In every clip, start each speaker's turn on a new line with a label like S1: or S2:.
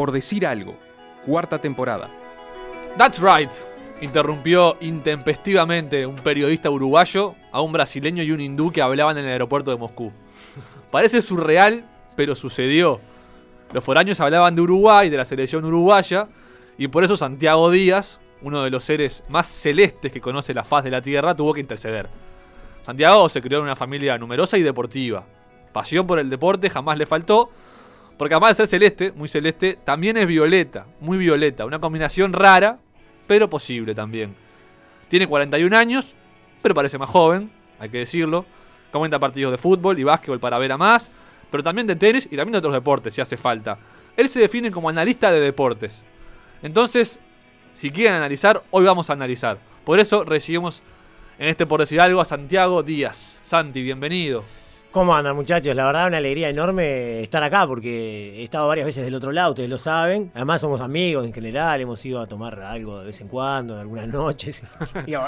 S1: por decir algo. Cuarta temporada.
S2: That's right. Interrumpió intempestivamente un periodista uruguayo a un brasileño y un hindú que hablaban en el aeropuerto de Moscú. Parece surreal, pero sucedió. Los foráneos hablaban de Uruguay, de la selección uruguaya, y por eso Santiago Díaz, uno de los seres más celestes que conoce la faz de la Tierra, tuvo que interceder. Santiago se crió en una familia numerosa y deportiva. Pasión por el deporte jamás le faltó, porque además de ser celeste, muy celeste, también es violeta, muy violeta, una combinación rara, pero posible también. Tiene 41 años, pero parece más joven, hay que decirlo. Comenta partidos de fútbol y básquetbol para ver a más, pero también de tenis y también de otros deportes, si hace falta. Él se define como analista de deportes. Entonces, si quieren analizar, hoy vamos a analizar. Por eso recibimos en este por decir algo a Santiago Díaz. Santi, bienvenido.
S3: ¿Cómo andan muchachos? La verdad una alegría enorme estar acá porque he estado varias veces del otro lado, ustedes lo saben. Además somos amigos en general, hemos ido a tomar algo de vez en cuando, en algunas noches. y o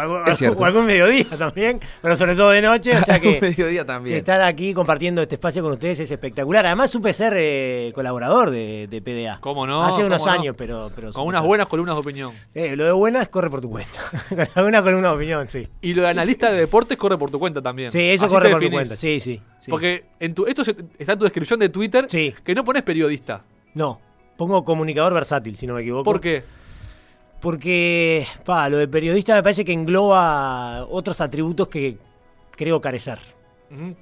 S3: algún mediodía también, pero sobre todo de noche. O sea que,
S4: mediodía también.
S3: estar aquí compartiendo este espacio con ustedes es espectacular. Además supe ser eh, colaborador de, de, PDA.
S2: ¿Cómo no?
S3: Hace unos años, pero... pero
S2: Con unas buenas columnas de opinión.
S3: Eh, lo de buenas corre por tu cuenta. Con una columna de opinión, sí.
S2: Y lo de analista de deportes corre por tu cuenta también.
S3: Sí, eso
S2: Así
S3: corre por tu cuenta, sí, sí. Sí.
S2: Porque en tu, esto está en tu descripción de Twitter
S3: Sí.
S2: que no pones periodista.
S3: No, pongo comunicador versátil, si no me equivoco.
S2: ¿Por qué?
S3: Porque, pa, lo de periodista me parece que engloba otros atributos que creo carecer.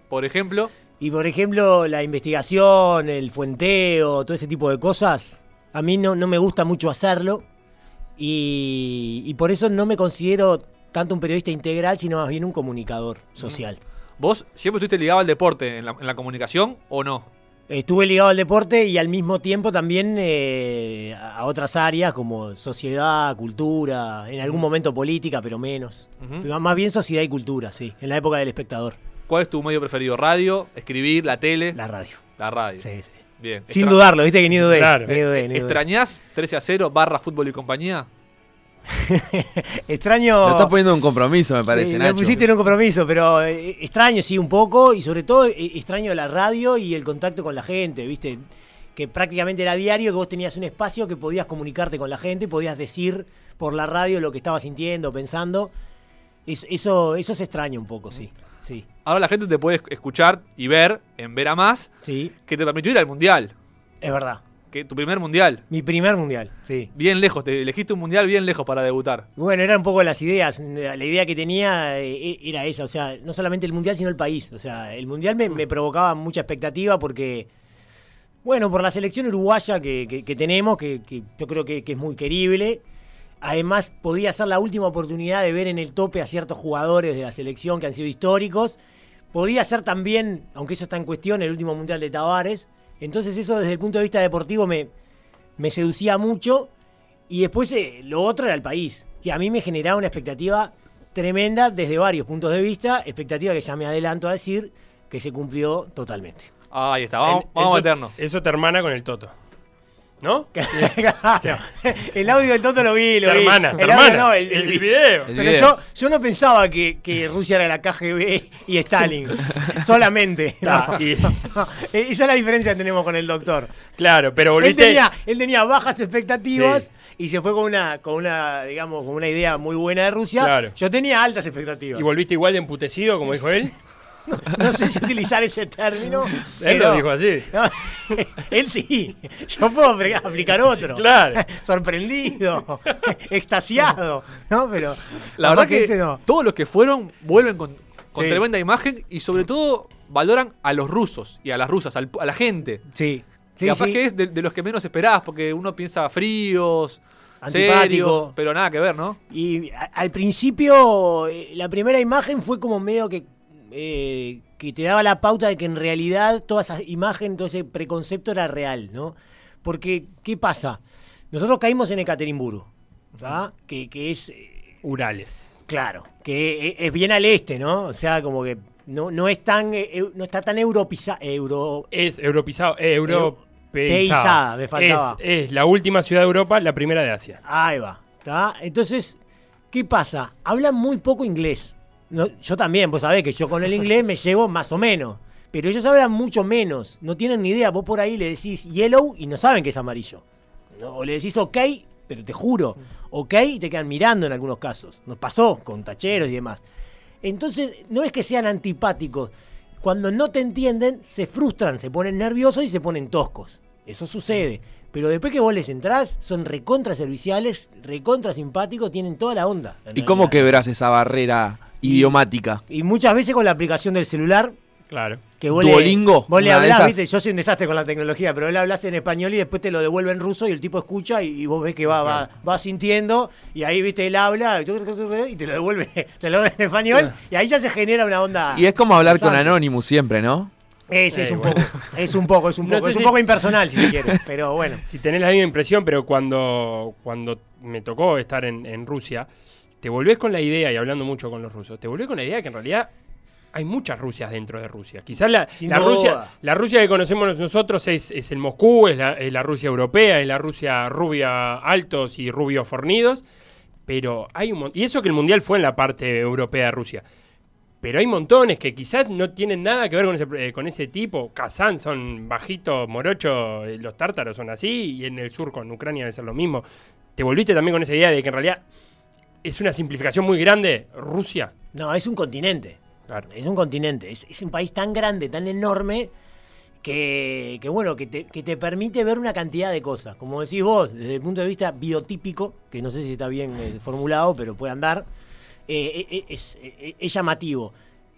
S2: Por ejemplo,
S3: Y por ejemplo, la investigación, el fuenteo, todo ese tipo de cosas, a mí no, no me gusta mucho hacerlo. Y, y por eso no me considero tanto un periodista integral, sino más bien un comunicador social.
S2: ¿Vos siempre estuviste ligado al deporte en la, en la comunicación o no?
S3: Estuve ligado al deporte y al mismo tiempo también eh, a otras áreas como sociedad, cultura, en algún momento política, pero menos. Más bien sociedad y cultura, sí, en la época del espectador,
S2: ¿Cuál es tu medio preferido? ¿Radio? ¿Escribir? ¿La tele?
S3: la radio.
S2: La radio.
S3: Sí, sí.
S2: Bien.
S3: Sin
S2: Extra-
S3: dudarlo, viste que ni dudé.
S5: Claro.
S3: Ni dudé, ni dudé.
S2: ¿Extrañás 13 a 0 barra fútbol y compañía?
S3: Extraño.
S4: Lo estás poniendo un compromiso, me parece,
S3: Sí,
S4: Nacho.
S3: me pusiste en un compromiso, pero eh, extraño, sí, un poco, y sobre todo eh, extraño la radio y el contacto con la gente, ¿viste? Que prácticamente era diario, que vos tenías un espacio que podías comunicarte con la gente, podías decir por la radio lo que estabas sintiendo, pensando. Es- eso, eso se extraña un poco, sí. Sí,
S2: Ahora la gente te puede escuchar y ver en Ver a Más
S3: sí,
S2: que te permitió ir al mundial.
S3: es verdad.
S2: Que tu primer mundial.
S3: Mi primer mundial, sí.
S2: Bien lejos, te elegiste un mundial bien lejos para debutar.
S3: Bueno, eran un poco las ideas. La idea que tenía eh, era esa, o sea, no solamente el mundial, sino el país. O sea, el mundial me, me provocaba mucha expectativa porque, bueno, por la selección uruguaya que, que- que tenemos, que, que yo creo que, que es muy querible. Además, podía ser la última oportunidad de ver en el tope a ciertos jugadores de la selección que han sido históricos. Podía ser también, aunque eso está en cuestión, el último mundial de Tavares. Entonces, eso desde el punto de vista deportivo me, me seducía mucho. Y después eh, lo otro era el país, que a mí me generaba una expectativa tremenda desde varios puntos de vista, expectativa que ya me adelanto a decir que se cumplió totalmente.
S2: Ahí está, vamos,
S5: El-
S2: vamos a
S5: eso,
S2: meternos.
S5: Eso te hermana con el Toto. ¿No?
S3: Claro. El audio del Toto lo vi, lo
S5: Te
S3: vi.
S5: hermana,
S3: el audio
S5: hermana.
S3: no, el,
S5: El
S3: el
S5: video.
S3: Pero
S4: video.
S3: yo, yo no pensaba que, que Rusia era la KGB y Stalin, solamente.
S5: Ta,
S3: No.
S5: y-
S3: Esa es la diferencia que tenemos con el doctor.
S5: claro, pero
S3: Él
S5: volviste.
S3: tenía, él tenía bajas expectativas y se fue con una, con una, digamos, con una idea muy buena de Rusia.
S5: Claro.
S3: Yo tenía altas expectativas.
S5: Y volviste igual de emputecido, como dijo él.
S3: No sé si utilizar ese término.
S5: Él lo dijo así.
S3: No, él sí. Yo puedo apl- aplicar otro.
S5: Claro.
S3: Sorprendido, extasiado. ¿No? Pero.
S2: La verdad que,
S3: no.
S2: todos los que fueron vuelven con, con
S3: Sí.
S2: tremenda imagen y sobre todo valoran a los rusos y a las rusas, al- a la gente.
S3: Sí.
S2: que
S3: Sí,
S2: capaz
S3: sí.
S2: que es de, de los que menos esperás, porque uno piensa fríos,
S3: Antipático.
S2: serios, pero nada que ver, ¿no?
S3: Y a- al principio, eh, la primera imagen fue como medio que. Eh, que te daba la pauta de que en realidad toda esa imagen, todo ese preconcepto era real, ¿no? Porque, ¿qué pasa? Nosotros caímos en Ekaterimburgo, ¿verdad? Que, que es. eh,
S5: Urales.
S3: Claro, que e- es bien al este, ¿no? O sea, como que no, no es tan eh, no está tan europizado, euro,
S5: Es europizado, eh, europeizada.
S3: Peizada, me faltaba.
S5: Es, es la última ciudad de Europa, la primera de Asia.
S3: ahí va, ¿está? Entonces, ¿qué pasa? Hablan muy poco inglés. No, yo también, vos sabés que yo con el inglés me llevo más o menos, pero ellos hablan mucho menos, no tienen ni idea, vos por ahí le decís yellow y no saben que es amarillo. ¿no? O le decís ok, pero te juro, ok, y te quedan mirando en algunos casos. Nos pasó con tacheros y demás. Entonces, no es que sean antipáticos. Cuando no te entienden, se frustran, se ponen nerviosos y se ponen toscos. Eso sucede. Pero después que vos les entrás, son recontra serviciales, recontra simpáticos, tienen toda la onda.
S4: ¿Y cómo
S3: realidad.
S4: quebrás esa barrera idiomática?
S3: Y muchas veces con la aplicación del celular,
S5: Claro.
S3: que vos
S4: Duolingo,
S3: le, vos le hablás,
S4: esas.
S3: ¿viste? Yo soy un desastre con la tecnología, pero él hablas en español y después te lo devuelve en ruso y el tipo escucha y, y vos ves que va, va, va sintiendo y ahí, viste, él habla y te lo devuelve, te lo devuelve en español y ahí ya se genera una onda.
S4: Y es como hablar con. Anonymous siempre, ¿no?
S3: Es, es
S5: Eh,
S3: un
S5: bueno.
S3: poco, es un poco, es un
S5: No
S3: poco,
S5: sé
S3: es un
S5: si-
S3: poco impersonal si se quiere, pero bueno.
S5: Si tenés la misma impresión, pero cuando, cuando me tocó estar en, en Rusia, te volvés con la idea, y hablando mucho con los rusos, te volvés con la idea de que en realidad hay muchas Rusias dentro de Rusia. Quizás la. Rusia, la Rusia que conocemos nosotros es, es el Moscú, es la, es la Rusia europea, es la Rusia rubia altos y rubios fornidos, pero hay un Y eso que el Mundial fue en la parte europea de Rusia. Pero hay montones que quizás no tienen nada que ver con ese, eh, con ese tipo. Kazán son bajitos, morochos, eh, los tártaros son así, y en el sur con Ucrania debe ser lo mismo. ¿Te volviste también con esa idea de que en realidad es una simplificación muy grande Rusia?
S3: No, es un continente.
S5: Claro.
S3: Es un continente, es, es un país tan grande, tan enorme, que, que bueno, que te, que te permite ver una cantidad de cosas. Como decís vos, desde el punto de vista biotípico, que no sé si está bien eh, formulado, pero puede andar, eh, eh, es, es llamativo.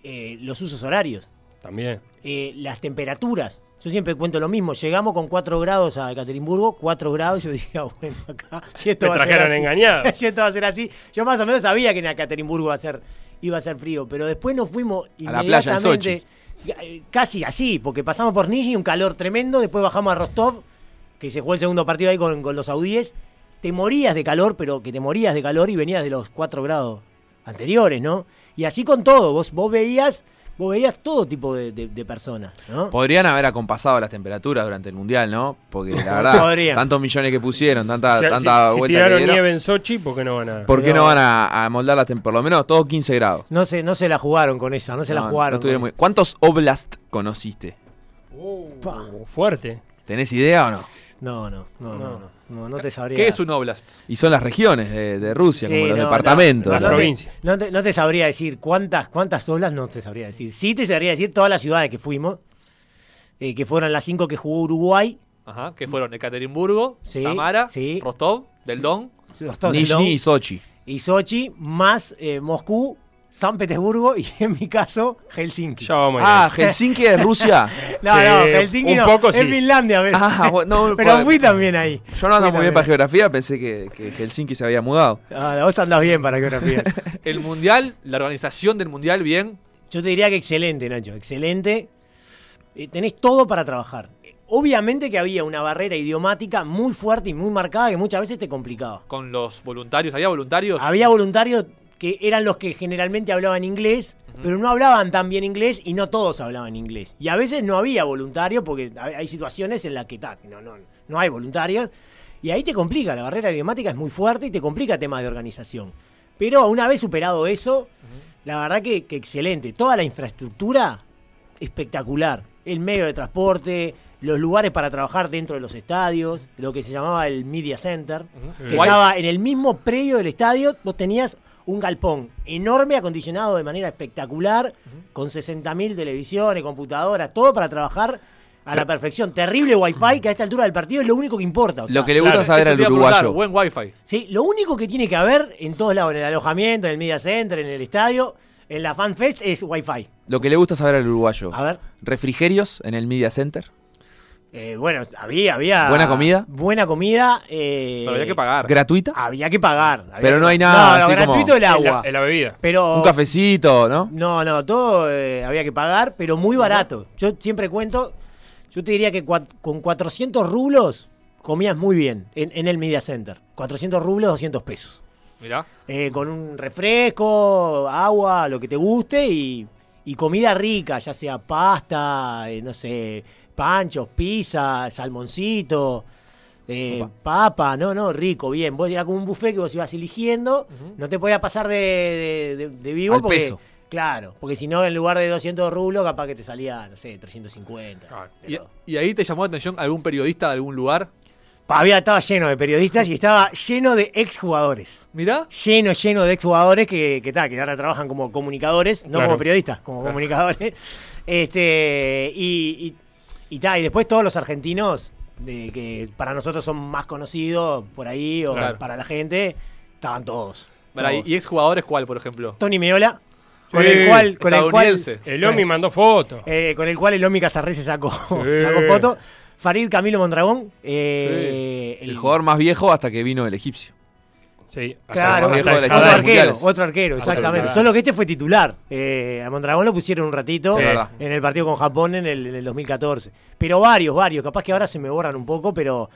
S3: Eh, los usos horarios,
S5: También.
S3: las temperaturas. Yo siempre cuento lo mismo, llegamos con 4 grados a Ekaterimburgo, 4 grados, yo dije, ah, bueno, acá, si esto
S5: Me
S3: va a ser
S5: trajeron
S3: así,
S5: engañado.
S3: si esto va a ser así. Yo más o menos sabía que en Ekaterimburgo iba a ser, iba a ser frío, pero después nos fuimos
S4: A la playa en
S3: inmediatamente, casi así, porque pasamos por Nizhny, un calor tremendo, después bajamos a Rostov, que se jugó el segundo partido ahí con, con los saudíes, te morías de calor, pero que te morías de calor y venías de los 4 grados anteriores, ¿no? Y así con todo, vos, vos veías... Vos veías todo tipo de, de- de personas, ¿no?
S4: Podrían haber acompasado las temperaturas durante el mundial, ¿no? Porque la verdad, tantos millones que pusieron, tanta,
S5: Si-
S4: tanta
S5: si, si
S4: vuelta
S5: tiraron nieve en Sochi, ¿por qué no van a...?
S4: ¿por qué no van a, a moldar las temperaturas? Por lo menos todos 15 grados.
S3: No se, no se la jugaron con esa, no se la jugaron.
S4: no muy- ¿Cuántos Oblast conociste?
S5: Oh, fuerte.
S4: ¿Tenés idea o no?
S3: No, no, no, no, no, no, no te sabría.
S2: ¿Qué es un oblast?
S4: Y son las regiones de, de Rusia,
S3: Sí,
S4: como los
S3: no,
S4: departamentos.
S3: no,
S5: La
S3: no,
S5: provincia.
S3: te, no, te, no te sabría decir cuántas, cuántas oblas, no te sabría decir. Sí te sabría decir todas las ciudades que fuimos, eh, que fueron las cinco que jugó Uruguay,
S2: Ajá, que fueron Ekaterimburgo,
S3: Sí,
S2: Samara,
S3: sí.
S2: Rostov, del Don,
S4: Nizhny y Sochi.
S3: y Sochi, más eh, Moscú, San Petersburgo y en mi caso Helsinki.
S5: Ya vamos a ir
S4: Ah. Helsinki es Rusia.
S3: no,
S5: Sí,
S3: no, Helsinki
S5: un
S3: no,
S5: poco
S3: es
S5: sí.
S3: Finlandia. ¿ves?
S4: Ah, bueno, no,
S3: Pero fui también ahí.
S4: Yo no ando muy bien para geografía, pensé que, que Helsinki se había mudado.
S3: Ah, vos andás bien para geografía.
S2: El mundial, la organización del mundial, bien.
S3: Yo te diría que excelente, Nacho, excelente. Eh, tenés todo para trabajar. Obviamente que había una barrera idiomática muy fuerte y muy marcada que muchas veces te complicaba.
S2: Con los voluntarios, ¿había voluntarios?
S3: Había voluntarios que eran los que generalmente hablaban inglés, pero no hablaban tan bien inglés y no todos hablaban inglés. Y a veces no había voluntarios porque hay situaciones en las que ta, no, no, no hay voluntarios. Y ahí te complica, la barrera idiomática es muy fuerte y te complica temas de organización. Pero una vez superado eso, la verdad que, que excelente. Toda la infraestructura, espectacular. El medio de transporte, los lugares para trabajar dentro de los estadios, lo que se llamaba el Media Center, que
S2: Guay.
S3: estaba en el mismo predio del estadio, vos tenías un galpón enorme, acondicionado de manera espectacular, con 60.000 televisiones, computadoras, todo para trabajar a la perfección. Terrible wifi que a esta altura del partido es lo único que importa. o sea,
S4: Lo que le
S5: claro,
S4: gusta saber al uruguayo.
S2: Buen wifi.
S3: Sí, lo único que tiene que haber en todos lados, en el alojamiento, en el media center, en el estadio, en la fanfest, es wifi.
S4: Lo que le gusta saber al uruguayo.
S3: A ver.
S4: Refrigerios en el Media Center.
S3: Eh, bueno, había, había.
S4: ¿Buena comida?
S3: Buena comida. eh,
S2: Pero había que pagar.
S4: ¿Gratuita?
S3: Había que pagar. había
S4: Pero
S3: que
S4: no hay nada
S3: No, no,
S4: así
S3: gratuito
S4: como-
S3: el
S5: En
S3: agua.
S5: la, en la bebida.
S3: Pero.
S4: Un cafecito, ¿no?
S3: No, no, todo eh, había que pagar, pero muy barato. Yo siempre cuento, yo te diría que con 400 rublos comías muy bien en, en el Media Center. 400 rublos, 200 pesos.
S2: Mirá.
S3: Eh, con un refresco, agua, lo que te guste y, y comida rica, ya sea pasta, eh, no sé, panchos, pizza, salmoncito, eh, papa, no, no, rico, bien. Vos era como un buffet que vos ibas eligiendo, no te podías pasar de, de- de- de vivo
S4: Al
S3: porque,
S4: peso.
S3: claro, porque si no en lugar de 200 rublos capaz que te salía, no sé, 350.
S5: Claro.
S2: Y,
S3: Pero-
S2: y ahí te llamó la atención algún periodista de algún lugar?
S3: había, estaba lleno de periodistas y estaba lleno de exjugadores.
S2: Mirá.
S3: Lleno, lleno de exjugadores que, que, ta, que ahora trabajan como comunicadores, no
S5: Claro.
S3: como periodistas, como comunicadores. Este, y, y, y, ta, y después todos los argentinos, de, que para nosotros son más conocidos por ahí o
S2: Claro.
S3: para la gente, estaban todos.
S2: Pará,
S3: todos.
S2: ¿Y exjugadores cuál, por ejemplo?
S3: Tony Meola, con
S5: Sí,
S3: el cual, con el cual.
S5: El Omi mandó fotos.
S3: eh, con el cual el Omi Casarré se sacó, sacó foto. Farid Camilo Mondragón, eh,
S4: El jugador más viejo hasta que vino el egipcio.
S5: Sí,
S3: Claro, otro arquero, otro arquero, exactamente. Solo que este fue titular. Eh, a Mondragón lo pusieron un ratito
S5: Sí.
S3: en el partido con Japón en el, en el 2014. Pero varios, varios. Capaz que ahora se me borran un poco, pero,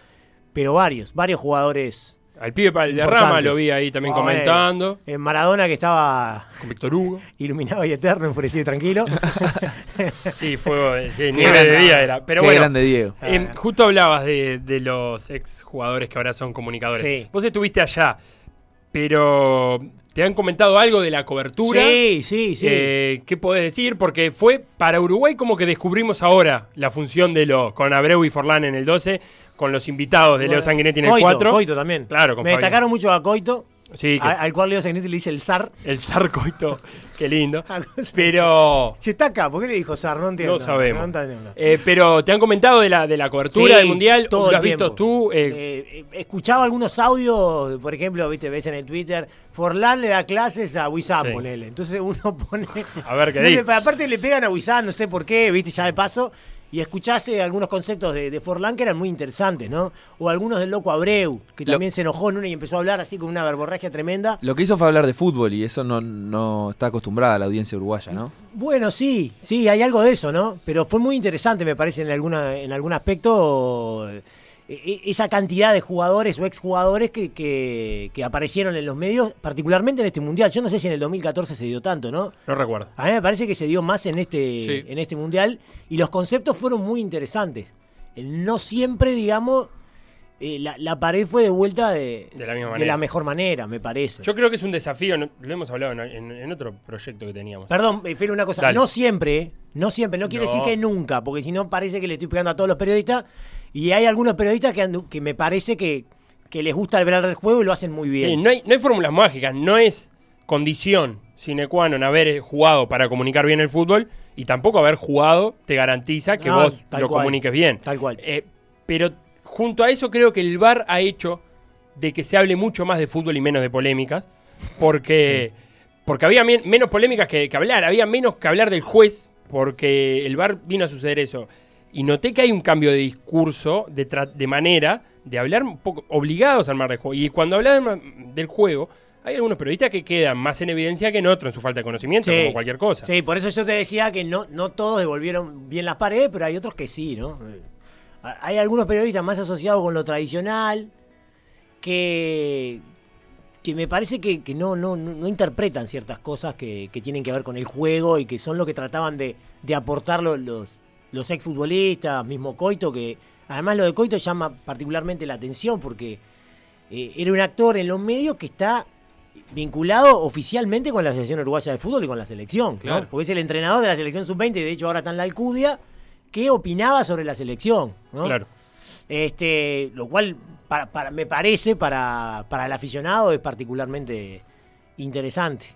S3: pero varios, varios jugadores.
S5: Al pibe para el de Rama
S3: Importantes.
S5: lo vi ahí también comentando.
S3: En Maradona que estaba
S5: Con Víctor Hugo.
S3: iluminado y eterno, enfurecido y tranquilo.
S5: Sí, fue sí,
S4: Qué
S5: nieve de
S4: grande.
S5: día era. Pero
S4: Qué
S5: bueno,
S4: grande Diego.
S5: em, justo hablabas de, de los ex jugadores que ahora son comunicadores.
S3: Sí.
S5: Vos estuviste allá, pero ¿te han comentado algo de la cobertura?
S3: Sí, sí, sí.
S5: Eh, ¿Qué podés decir? Porque fue para Uruguay como que descubrimos ahora la función de los, con Abreu y Forlán en el 12, con los invitados de Leo Sanguinetti en el
S3: Coito,
S5: 4.
S3: Coito también.
S5: Claro, con
S3: Me
S5: Fabián.
S3: destacaron mucho a Coito,
S5: Sí, que-
S3: al cual Leo Sanguinetti le dice el zar.
S5: el Sarcoito, qué lindo. Pero
S3: Si está acá, ¿por qué le dijo zar? No entiendo.
S5: No sabemos.
S3: entiendo.
S5: Eh, pero te han comentado de la, de la cobertura
S3: Sí,
S5: del mundial.
S3: todo
S5: ¿Lo has visto tú? Eh,
S3: Eh, escuchaba algunos audios, por ejemplo, viste, ves en el Twitter, Forlán le da clases a Wissam,
S5: Sí.
S3: ponele. Entonces uno pone.
S5: A ver qué
S3: No
S5: dice.
S3: aparte le pegan a Wissam, no sé por qué, viste, ya de paso. Y escuchaste algunos conceptos de, de Forlán que eran muy interesantes, ¿no? O algunos del loco Abreu, que
S4: Lo-
S3: también se enojó en una y empezó a hablar así con una verborragia tremenda.
S4: Lo que hizo fue hablar de fútbol y eso no, no está acostumbrada a la audiencia uruguaya, ¿no?
S3: Bueno, sí, sí, hay algo de eso, ¿no? Pero fue muy interesante, me parece, en, alguna, en algún aspecto, esa cantidad de jugadores o exjugadores que, que, que aparecieron en los medios, particularmente en este Mundial. Yo no sé si en el 2014 se dio tanto, ¿no?
S5: no recuerdo.
S3: A mí me parece que se dio más en este,
S2: Sí.
S3: en este Mundial y los conceptos fueron muy interesantes. No siempre, digamos, eh, la, la pared fue de vuelta de,
S5: De la
S3: de mejor manera, me parece.
S5: Yo creo que es un desafío, no- lo hemos hablado en, en- en otro proyecto que teníamos.
S3: Perdón, eh, Fer, una cosa.
S5: Dale.
S3: No siempre, ¿eh? no siempre. No quiere
S5: No.
S3: decir que nunca, porque si no parece que le estoy pegando a todos los periodistas. Y hay algunos periodistas que, andu- que me parece que, que les gusta hablar del juego y lo hacen muy bien.
S5: Sí, no hay, no hay fórmulas mágicas, no es condición sine qua non haber eh, jugado para comunicar bien el fútbol y tampoco haber jugado te garantiza que
S3: No,
S5: vos lo
S3: cual,
S5: comuniques bien.
S3: tal cual.
S5: Eh, pero junto a eso creo que el VAR ha hecho de que se hable mucho más de fútbol y menos de polémicas, porque, porque había men- menos polémicas que, que hablar, había menos que hablar del juez, porque el VAR vino a suceder eso. Y noté que hay un cambio de discurso, de, de manera, de hablar un poco obligados al mar del juego. Y cuando hablan del juego, hay algunos periodistas que quedan más en evidencia que en otros en su falta de conocimiento,
S3: Sí.
S5: como cualquier cosa.
S3: Sí, por eso yo te decía que no, no todos devolvieron bien las paredes, pero hay otros que sí, ¿no? Eh, Hay algunos periodistas más asociados con lo tradicional que, que me parece que, que no, no, no, interpretan ciertas cosas que, que tienen que ver con el juego y que son lo que trataban de, de aportar lo- los, los exfutbolistas, mismo Coito, que además lo de Coito llama particularmente la atención porque eh, era un actor en los medios que está vinculado oficialmente con la Asociación Uruguaya de Fútbol y con la selección, ¿no?
S2: Claro.
S3: porque es el entrenador de la selección sub-20 y de hecho ahora está en la Alcudia, que opinaba sobre la selección. ¿no?
S5: Claro.
S3: Este, lo cual para, para- me parece para, para el aficionado es particularmente interesante.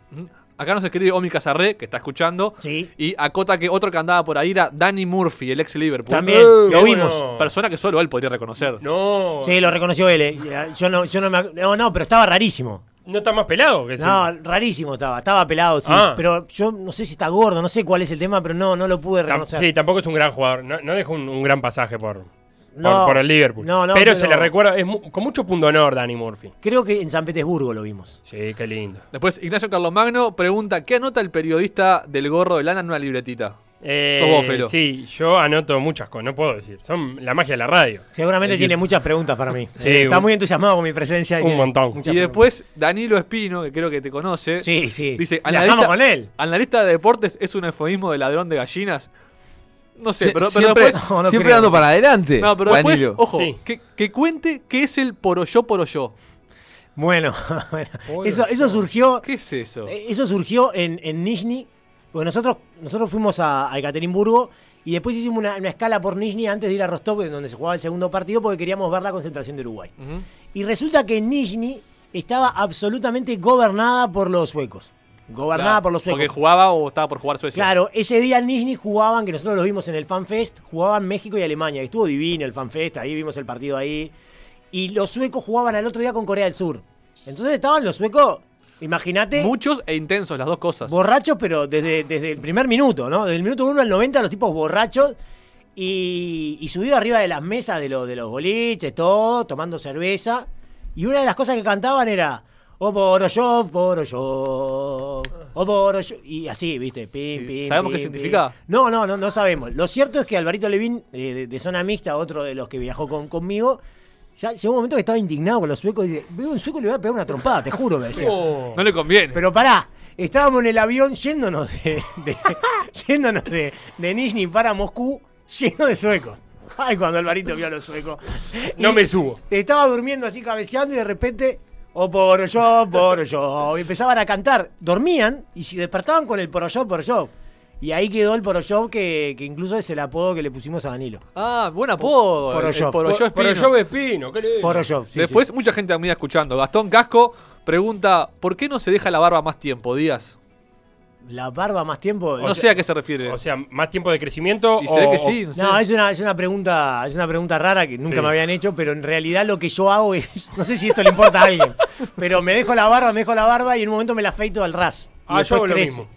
S2: Acá nos escribe Omi Casarré, que está escuchando.
S3: Sí.
S2: Y acota que otro que andaba por ahí era Danny Murphy, el ex Liverpool.
S3: También,
S5: Eh,
S3: lo vimos.
S5: bueno.
S2: Persona que solo él podría reconocer.
S5: No,
S3: Sí, lo reconoció él. eh. Yo no, yo no me no, no, pero estaba rarísimo.
S5: no está más pelado que ese.
S3: No, rarísimo estaba, estaba pelado, sí.
S5: Ah.
S3: Pero yo no sé si está gordo, no sé cuál es el tema, pero no, no lo pude
S5: Tam-
S3: reconocer.
S5: sí, tampoco es un gran jugador. No, no dejó un, un gran pasaje por,
S3: No,
S5: por, por el Liverpool.
S3: no, no,
S5: pero,
S3: pero-
S5: se le recuerda, es mu- con mucho punto honor Danny Murphy.
S3: Creo que en San Petersburgo lo vimos.
S5: Sí, qué lindo.
S2: Después, Ignacio Carlomagno pregunta: ¿Qué anota el periodista del gorro de lana en una libretita?
S5: Eh,
S2: Sos vos, Felo.
S5: Sí, yo anoto muchas cosas, no puedo decir. Son la magia de la radio.
S3: Seguramente tiene muchas preguntas para mí.
S5: Sí,
S3: está
S5: un-
S3: muy entusiasmado con mi presencia.
S5: un montón.
S2: Y después, Danilo Espino, que creo que te conoce.
S3: preguntas. Sí, sí.
S2: Dice:
S3: Viajamos con él.
S2: ¿Analista de deportes es un eufemismo de ladrón de gallinas? No sé,
S4: Sie-
S2: pero, pero
S4: siempre
S2: después.
S3: No, no
S4: siempre dando para adelante.
S2: No, pero después, ojo,
S5: Sí.
S2: que, que cuente qué es el poroyo poroyo.
S3: Bueno, bueno, eso, eso surgió.
S2: ¿Qué es eso?
S3: eh, Eso surgió en, en Nizhny. Porque nosotros, nosotros fuimos a, a Ekaterimburgo Y después hicimos una, una escala por Nizhny antes de ir a Rostov, donde se jugaba el segundo partido, porque queríamos ver la concentración de Uruguay. Y resulta que Nizhny estaba absolutamente gobernada por los suecos. Gobernada
S2: Claro,
S3: por los suecos.
S2: Porque jugaba o estaba por jugar Suecia.
S3: Claro, ese día Nizhny jugaban, que nosotros lo vimos en el FanFest, jugaban México y Alemania. Estuvo divino el FanFest, ahí vimos el partido ahí. Y los suecos jugaban al otro día con Corea del Sur. Entonces estaban los suecos, imagínate,
S2: Muchos e intensos, las dos cosas.
S3: borrachos, pero desde, desde el primer minuto, ¿no? Desde el minuto 1 al 90, los tipos borrachos. Y, y subido arriba de las mesas de, los de los boliches, todo, tomando cerveza. Y una de las cosas que cantaban era. Oh, Boroshov, Boroshov, oh, Boroshov. Y así, ¿viste? Pim, pim,
S2: ¿Sabemos qué significa?
S3: No, no, no, no sabemos. Lo cierto es que Alvarito Levín, eh, de, de Zona Mixta, otro de los que viajó con, conmigo, ya llegó un momento que estaba indignado con los suecos. Y dice: Veo un sueco y le voy a pegar una trompada, te juro, me decía.
S5: Oh.
S2: No le conviene.
S3: Pero pará, estábamos en el avión yéndonos de, de- yéndonos de, de Nizhny para Moscú, lleno de suecos. Ay, cuando Alvarito vio a los suecos.
S5: No
S3: Y
S5: me subo.
S3: Estaba durmiendo así cabeceando y de repente, oh por yo, por yo. Y empezaban a cantar. Dormían y se despertaban con el por yo, por yo. Y ahí quedó el Poroyov que, que incluso es el apodo que le pusimos a Danilo.
S2: Ah, buen apodo.
S3: Poroyov.
S2: el Poroyov
S5: Pero
S2: Espino.
S5: yo Espino, qué lindo.
S3: Poroyov. sí,
S2: Después,
S3: sí.
S2: mucha gente también escuchando. Gastón Casco pregunta: ¿por qué no se deja la barba más tiempo, Díaz?
S3: La barba más tiempo.
S2: No sé a qué se refiere.
S5: O sea, más tiempo de crecimiento.
S2: y se ve
S5: o-
S2: que sí. No, sé.
S3: No, es una, es una pregunta, es una pregunta rara que nunca
S5: Sí.
S3: me habían hecho, pero en realidad lo que yo hago es, no sé si esto le importa a alguien, pero me dejo la barba, me dejo la barba y en un momento me la afeito al ras. Y
S5: Ah, yo
S3: después
S5: hago lo mismo.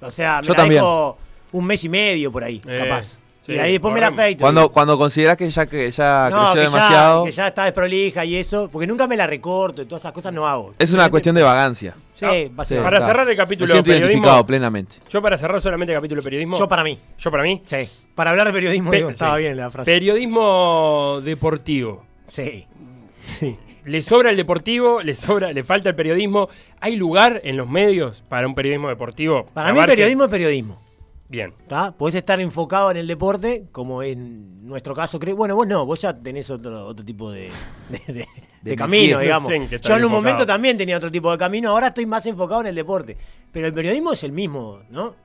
S3: O sea, me
S4: Yo
S3: la
S4: también.
S3: dejo un mes y medio por ahí,
S5: Eh,
S3: capaz.
S5: sí,
S3: y ahí después me la afeito.
S4: Cuando, cuando consideras que ya, que ya
S3: no,
S4: creció
S3: que
S4: demasiado,
S3: Ya, que ya está desprolija y eso, porque nunca me la recorto y todas esas cosas no hago.
S4: es una cuestión de vagancia.
S3: Sí, básicamente.
S5: Para cerrar el
S4: Me
S5: capítulo
S4: siento
S5: periodismo-
S4: identificado plenamente.
S5: Yo para cerrar solamente el capítulo de periodismo.
S3: Yo para mí.
S5: Yo para mí.
S3: Sí. Para hablar de periodismo,
S5: Pe-
S3: digo, estaba bien la frase.
S5: Periodismo deportivo.
S3: Sí. Sí.
S5: Le sobra el deportivo, le sobra, le falta el periodismo. ¿Hay lugar en los medios para un periodismo deportivo?
S3: Para mí
S5: abarque-
S3: periodismo es periodismo.
S5: Bien.
S3: ¿Tá? Podés estar enfocado en el deporte, como en nuestro caso creo. Bueno, vos no, vos ya tenés otro, otro tipo de, de- de- de camino,
S5: no
S3: digamos. Yo en un
S5: enfocado.
S3: momento también tenía otro tipo de camino, ahora estoy más enfocado en el deporte. Pero el periodismo es el mismo, ¿no?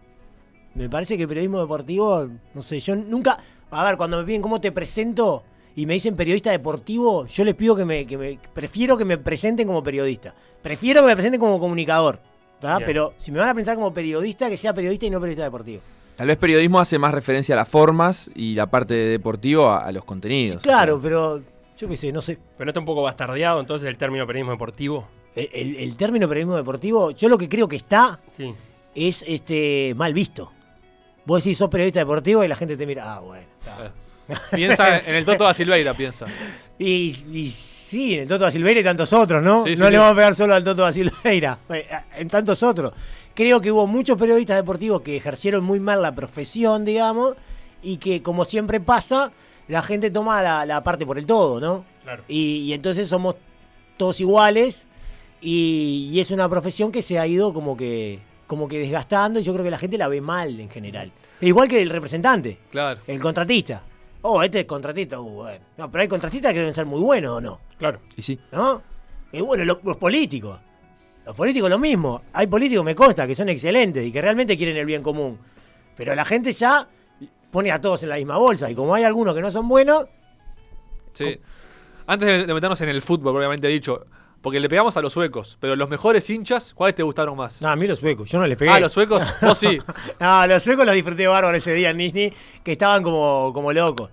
S3: Me parece que el periodismo deportivo, no sé, yo nunca. A ver, cuando me piden cómo te presento y me dicen periodista deportivo, yo les pido que me, que me. Prefiero que me presenten como periodista. Prefiero que me presenten como comunicador. ¿tá? Pero si me van a presentar como periodista, que sea periodista y no periodista deportivo.
S4: Tal vez periodismo hace más referencia a las formas y la parte de deportivo a, a los contenidos.
S3: Sí, claro, pero yo qué sé, no sé.
S5: Pero no está un poco bastardeado entonces el término periodismo deportivo.
S3: El, el- el término periodismo deportivo, yo lo que creo que está
S5: Sí.
S3: es este mal visto. Vos decís, sos periodista deportivo y la gente te mira, ah, bueno. está.
S2: Piensa en el Toto da Silveira, piensa.
S3: Y, y sí, en el Toto da Silveira y tantos otros, ¿no?
S2: Sí,
S3: no
S2: sí.
S3: le vamos a pegar solo al Toto da Silveira, eh, en tantos otros. Creo que hubo muchos periodistas deportivos que ejercieron muy mal la profesión, digamos, y que, como siempre pasa, la gente toma la, la parte por el todo, ¿no?
S5: Claro.
S3: Y, y entonces somos todos iguales y, y es una profesión que se ha ido como que como que desgastando y yo creo que la gente la ve mal en general. Igual que el representante,
S2: Claro.
S3: el contratista. Oh, este es contratista, uh, bueno. No, pero hay contratistas que deben ser muy buenos o no,
S5: Claro.
S4: Y sí.
S3: ¿no? Y bueno, lo- los políticos. Los políticos lo mismo. Hay políticos, me consta, que son excelentes y que realmente quieren el bien común. Pero la gente ya pone a todos en la misma bolsa y como hay algunos que no son buenos,
S2: Sí. Antes de, meternos en el fútbol, propiamente dicho, porque le pegamos a los suecos, pero los mejores hinchas, ¿cuáles te gustaron más?
S3: no, a mí los suecos, yo no les pegué.
S2: Ah, los suecos, vos sí.
S3: No, los suecos los disfruté bárbaro ese día en Nizhny, que estaban como, como locos.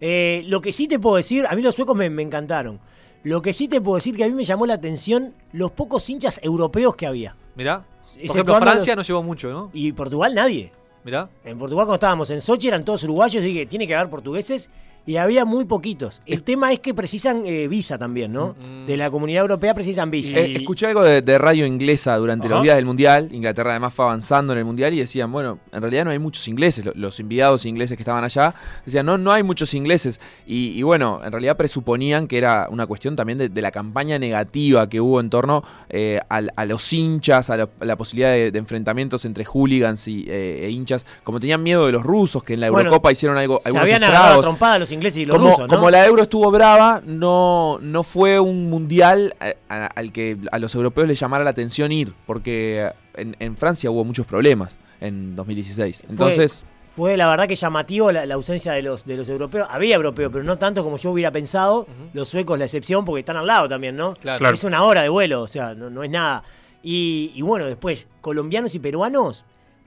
S3: Eh, lo que sí te puedo decir, a mí los suecos me, me encantaron. Lo que sí te puedo decir que a mí me llamó la atención los pocos hinchas europeos que había.
S2: Mirá. Por ejemplo, Francia
S3: los-
S2: no llevó mucho, ¿no?
S3: Y Portugal nadie.
S2: Mirá.
S3: En Portugal cuando estábamos en Sochi eran todos uruguayos, y que tiene que haber portugueses. Y había muy poquitos. El tema es que precisan eh, visa también, ¿no?
S2: Mm.
S3: De la comunidad europea precisan visa.
S5: Y-
S4: Eh, escuché algo de, de radio inglesa durante los días del Mundial. Inglaterra además fue avanzando en el Mundial y decían, bueno, en realidad no hay muchos ingleses. Lo- Los enviados ingleses que estaban allá decían, no, no hay muchos ingleses. Y, y bueno, en realidad presuponían que era una cuestión también de, de la campaña negativa que hubo en torno eh, a, los hinchas, a la, a la posibilidad de, de enfrentamientos entre hooligans y, eh, e hinchas. Como tenían miedo de los rusos, que en la
S3: Bueno,
S4: Eurocopa hicieron algo,
S3: Se habían agarrado a
S4: estragos.
S3: trompada los ingleses y los
S4: como,
S3: rusos, ¿no?
S4: como la Euro estuvo brava, no, no fue un mundial a- a- al que a los europeos les llamara la atención ir, porque en, en Francia hubo muchos problemas en 2016. Entonces,
S3: fue la verdad que llamativo la, la ausencia de los, de los europeos. Había europeos, pero no tanto como yo hubiera pensado. Los suecos la excepción porque están al lado también, ¿no?
S2: Claro.
S5: Claro.
S3: Es una hora de vuelo, o sea, no, no es nada. Y, y bueno, después, colombianos y peruanos,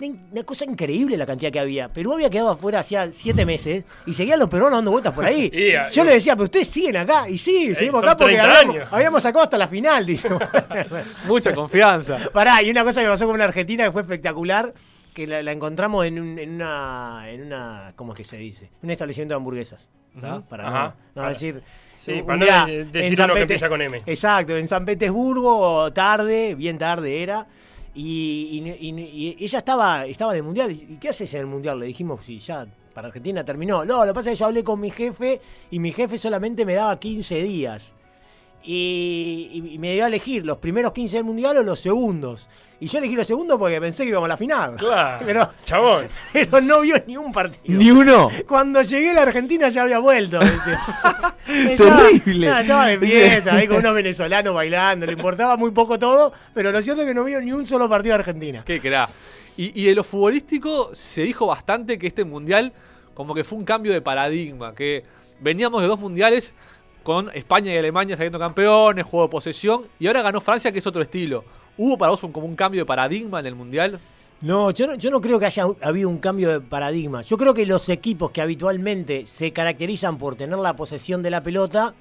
S3: una, cosa increíble la cantidad que había. Perú había quedado afuera hacía siete meses y seguían los peruanos dando vueltas por ahí.
S5: Ah,
S3: Yo le decía, pero ustedes siguen acá. Y sí, seguimos
S5: son
S3: acá porque
S5: 30
S3: habíamos, habíamos sacado hasta la final, dice.
S2: Mucha confianza.
S3: Pará, y una cosa que pasó con una argentina que fue espectacular, que la, la encontramos en, un- en una, en una, ¿cómo es que se dice? Un establecimiento de hamburguesas. Para
S5: Ajá.
S3: no, no
S5: Para-
S3: decir...
S5: Sí,
S3: un
S5: para no
S3: día en
S5: decir
S3: San
S5: uno que empieza con M.
S3: Exacto, en San Petersburgo, tarde, bien tarde era. Y, y- y- y ella estaba, estaba en el mundial. ¿Y qué haces en el mundial? Le dijimos, si ya para Argentina terminó. No, lo que pasa es que yo hablé con mi jefe y mi jefe solamente me daba 15 días. Y, me dio a elegir los primeros 15 del mundial o los segundos. Y yo elegí los segundos porque pensé que íbamos a la final.
S5: Claro.
S3: Pero,
S5: Chabón.
S3: pero no vio ni un partido.
S4: Ni uno.
S3: Cuando llegué a la Argentina ya había vuelto.
S4: Terrible.
S3: Estaba, estaba de fiesta, ahí con unos venezolanos bailando, le importaba muy poco todo, pero lo cierto es que no vio ni un solo partido de Argentina.
S2: Qué cra. Y, y de lo futbolístico se dijo bastante que este mundial como que fue un cambio de paradigma, que veníamos de dos mundiales con España y Alemania saliendo campeones, juego de posesión, y ahora ganó Francia que es otro estilo. ¿Hubo para vos un, como un cambio de paradigma en el mundial?
S3: No yo, no, yo no creo que haya habido un cambio de paradigma. Yo creo que los equipos que habitualmente se caracterizan por tener la posesión de la pelota,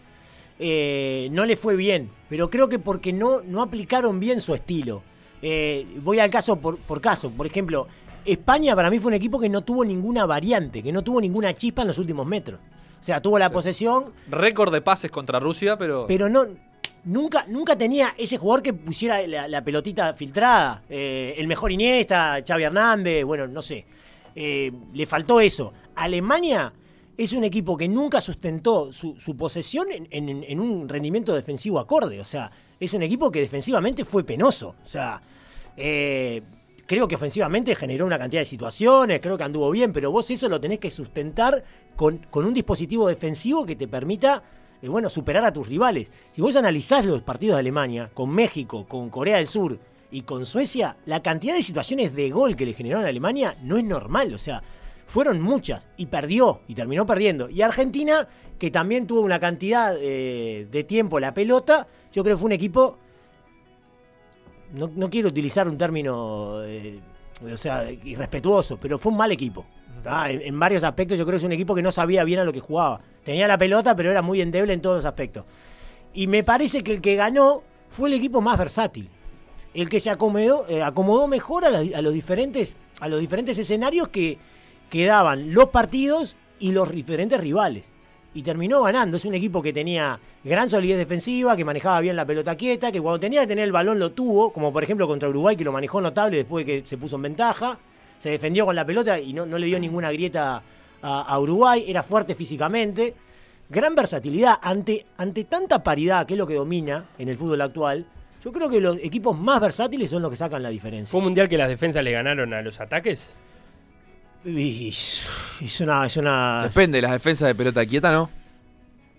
S3: eh, no les fue bien. Pero creo que porque no, no aplicaron bien su estilo. Eh, voy al caso por, por caso. Por ejemplo, España para mí fue un equipo que no tuvo ninguna variante, que no tuvo ninguna chispa en los últimos metros. O sea, tuvo la posesión,
S2: Récord de pases contra Rusia, pero...
S3: pero no nunca nunca tenía ese jugador que pusiera la, la pelotita filtrada. Eh, el mejor Iniesta Xavi Hernández bueno no sé. Eh, le faltó eso. Alemania es un equipo que nunca sustentó su, su posesión en, en- en un rendimiento defensivo acorde. O sea es un equipo que defensivamente fue penoso. O sea eh, creo que ofensivamente generó una cantidad de situaciones, creo que anduvo bien, pero vos eso lo tenés que sustentar con, con un dispositivo defensivo que te permita, eh, bueno, superar a tus rivales. Si vos analizás los partidos de Alemania, con México, con Corea del Sur y con Suecia, la cantidad de situaciones de gol que le generaron a Alemania no es normal, o sea, fueron muchas y perdió y terminó perdiendo. Y Argentina, que también tuvo una cantidad eh, de tiempo la pelota, yo creo que fue un equipo no, no quiero utilizar un término, eh, o sea, irrespetuoso, pero fue un mal equipo. ¿tá? En, en varios aspectos yo creo que es un equipo que no sabía bien a lo que jugaba. Tenía la pelota, pero era muy endeble en todos los aspectos. Y me parece que el que ganó fue el equipo más versátil. El que se acomodó, eh, acomodó mejor a, la- a los diferentes, a los diferentes escenarios que, que daban los partidos y los diferentes rivales. Y terminó ganando. Es un equipo que tenía gran solidez defensiva, que manejaba bien la pelota quieta, que cuando tenía que tener el balón lo tuvo, como por ejemplo contra Uruguay, que lo manejó notable después de que se puso en ventaja. Se defendió con la pelota y no, no le dio ninguna grieta a, Uruguay. Era fuerte físicamente. Gran versatilidad. Ante, ante tanta paridad, que es lo que domina en el fútbol actual, yo creo que los equipos más versátiles son los que sacan la diferencia.
S5: ¿Fue un mundial que las defensas le ganaron a los ataques?
S3: Y- es una, es una,
S4: Depende, las defensas de pelota quieta, ¿no?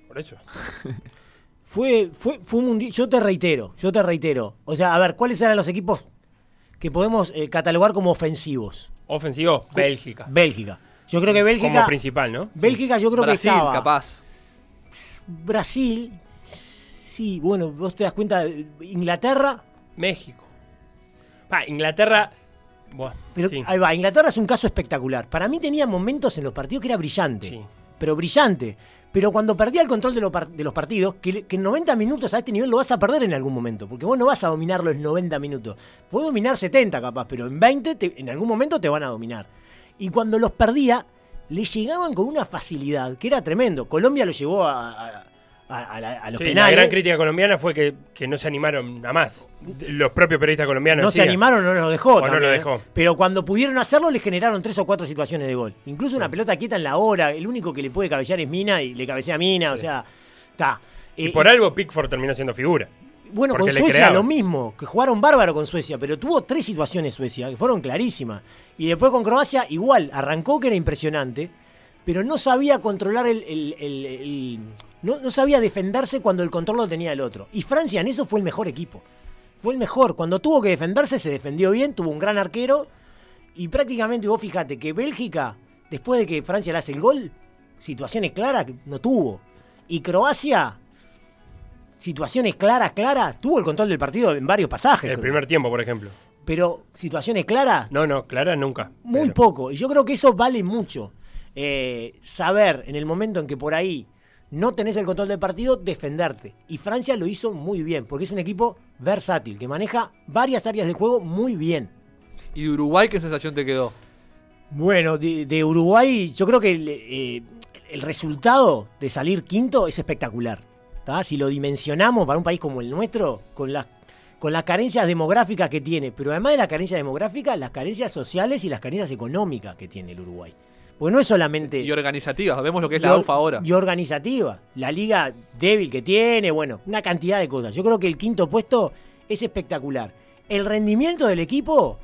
S5: Por eso.
S3: Fue, fue, fue un mundial. Yo te reitero, yo te reitero. O sea, a ver, ¿cuáles eran los equipos que podemos eh, catalogar como ofensivos?
S5: Ofensivo, Bélgica.
S3: Bélgica. Yo creo que
S5: Como
S3: Bélgica.
S5: principal, ¿no?
S3: Bélgica, yo creo
S2: Brasil,
S3: que estaba.
S2: capaz.
S3: Brasil. Sí, bueno, vos te das cuenta. Inglaterra.
S5: México. Inglaterra. Buah,
S3: Pero
S5: sí.
S3: ahí va, Inglaterra es un caso espectacular. Para mí tenía momentos en los partidos que era brillante.
S5: Sí.
S3: Pero brillante. Pero cuando perdía el control de, los par- de los partidos, que, en 90 minutos a este nivel lo vas a perder en algún momento. Porque vos no vas a dominar los 90 minutos. Puedes dominar 70 capaz, pero en 20 te- en algún momento te van a dominar. Y cuando los perdía, le llegaban con una facilidad que era tremendo. Colombia lo llevó a, a- a- a la- a los
S5: Sí, la gran crítica colombiana fue que, que no se animaron a más. Los propios periodistas colombianos.
S3: No se animaron, no lo dejó.
S5: O no lo
S3: ¿eh?
S5: dejó.
S3: Pero cuando pudieron hacerlo, le generaron tres o cuatro situaciones de gol. Incluso una pelota quieta en la hora. El único que le puede cabecear es Mina y le cabecea a Mina. O sea, está.
S5: Y
S3: Eh,
S5: por algo Pickford terminó siendo figura.
S3: bueno, con Suecia lo mismo, que jugaron bárbaro con Suecia, pero tuvo tres situaciones Suecia, que fueron clarísimas. Y después con Croacia, igual, arrancó que era impresionante, pero no sabía controlar el. el- el- el- no, no sabía defenderse cuando el control lo tenía el otro. Y Francia en eso fue el mejor equipo. Fue el mejor. Cuando tuvo que defenderse, se defendió bien, tuvo un gran arquero. Y prácticamente vos fíjate que Bélgica después de que Francia le hace el gol, situaciones claras no tuvo. Y Croacia, situaciones claras, claras, tuvo el control del partido en varios pasajes.
S5: El
S3: creo.
S5: primer tiempo, por ejemplo.
S3: Pero situaciones claras,
S5: No, no, Clara nunca.
S3: muy
S5: Pero-
S3: poco. Y yo creo que eso vale mucho. Eh, saber en el momento en que por ahí no tenés el control del partido, defenderte. Y Francia lo hizo muy bien, porque es un equipo versátil, que maneja varias áreas del juego muy bien.
S2: ¿Y de Uruguay qué sensación te quedó?
S3: Bueno, de, de Uruguay, yo creo que el, eh, el resultado de salir quinto es espectacular. ¿tá? Si lo dimensionamos para un país como el nuestro, con las, con las carencias demográficas que tiene, pero además de las carencias demográficas, las carencias sociales y las carencias económicas que tiene el Uruguay. Porque no es solamente.
S2: Y organizativas, vemos lo que es la UFA ahora.
S3: Y organizativa. La liga débil que tiene, bueno, una cantidad de cosas. Yo creo que el quinto puesto es espectacular. El rendimiento del equipo,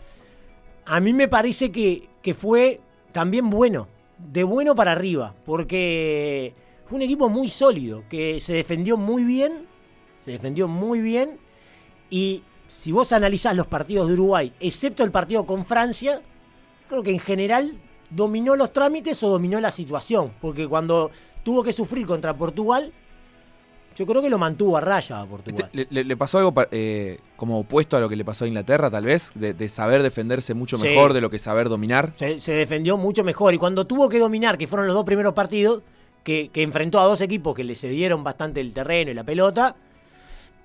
S3: a mí me parece que, que fue también bueno. De bueno para arriba. Porque fue un equipo muy sólido, que se defendió muy bien. Se defendió muy bien. Y si vos analizás los partidos de Uruguay, excepto el partido con Francia, creo que en general dominó los trámites o dominó la situación. Porque cuando tuvo que sufrir contra Portugal, yo creo que lo mantuvo a raya a Portugal.
S4: Este, ¿Le, pasó algo eh, como opuesto a lo que le pasó a Inglaterra, tal vez? De, de saber defenderse mucho
S3: Sí.
S4: mejor de lo que saber dominar.
S3: Se, se defendió mucho mejor. Y cuando tuvo que dominar, que fueron los dos primeros partidos, que, que enfrentó a dos equipos que le cedieron bastante el terreno y la pelota,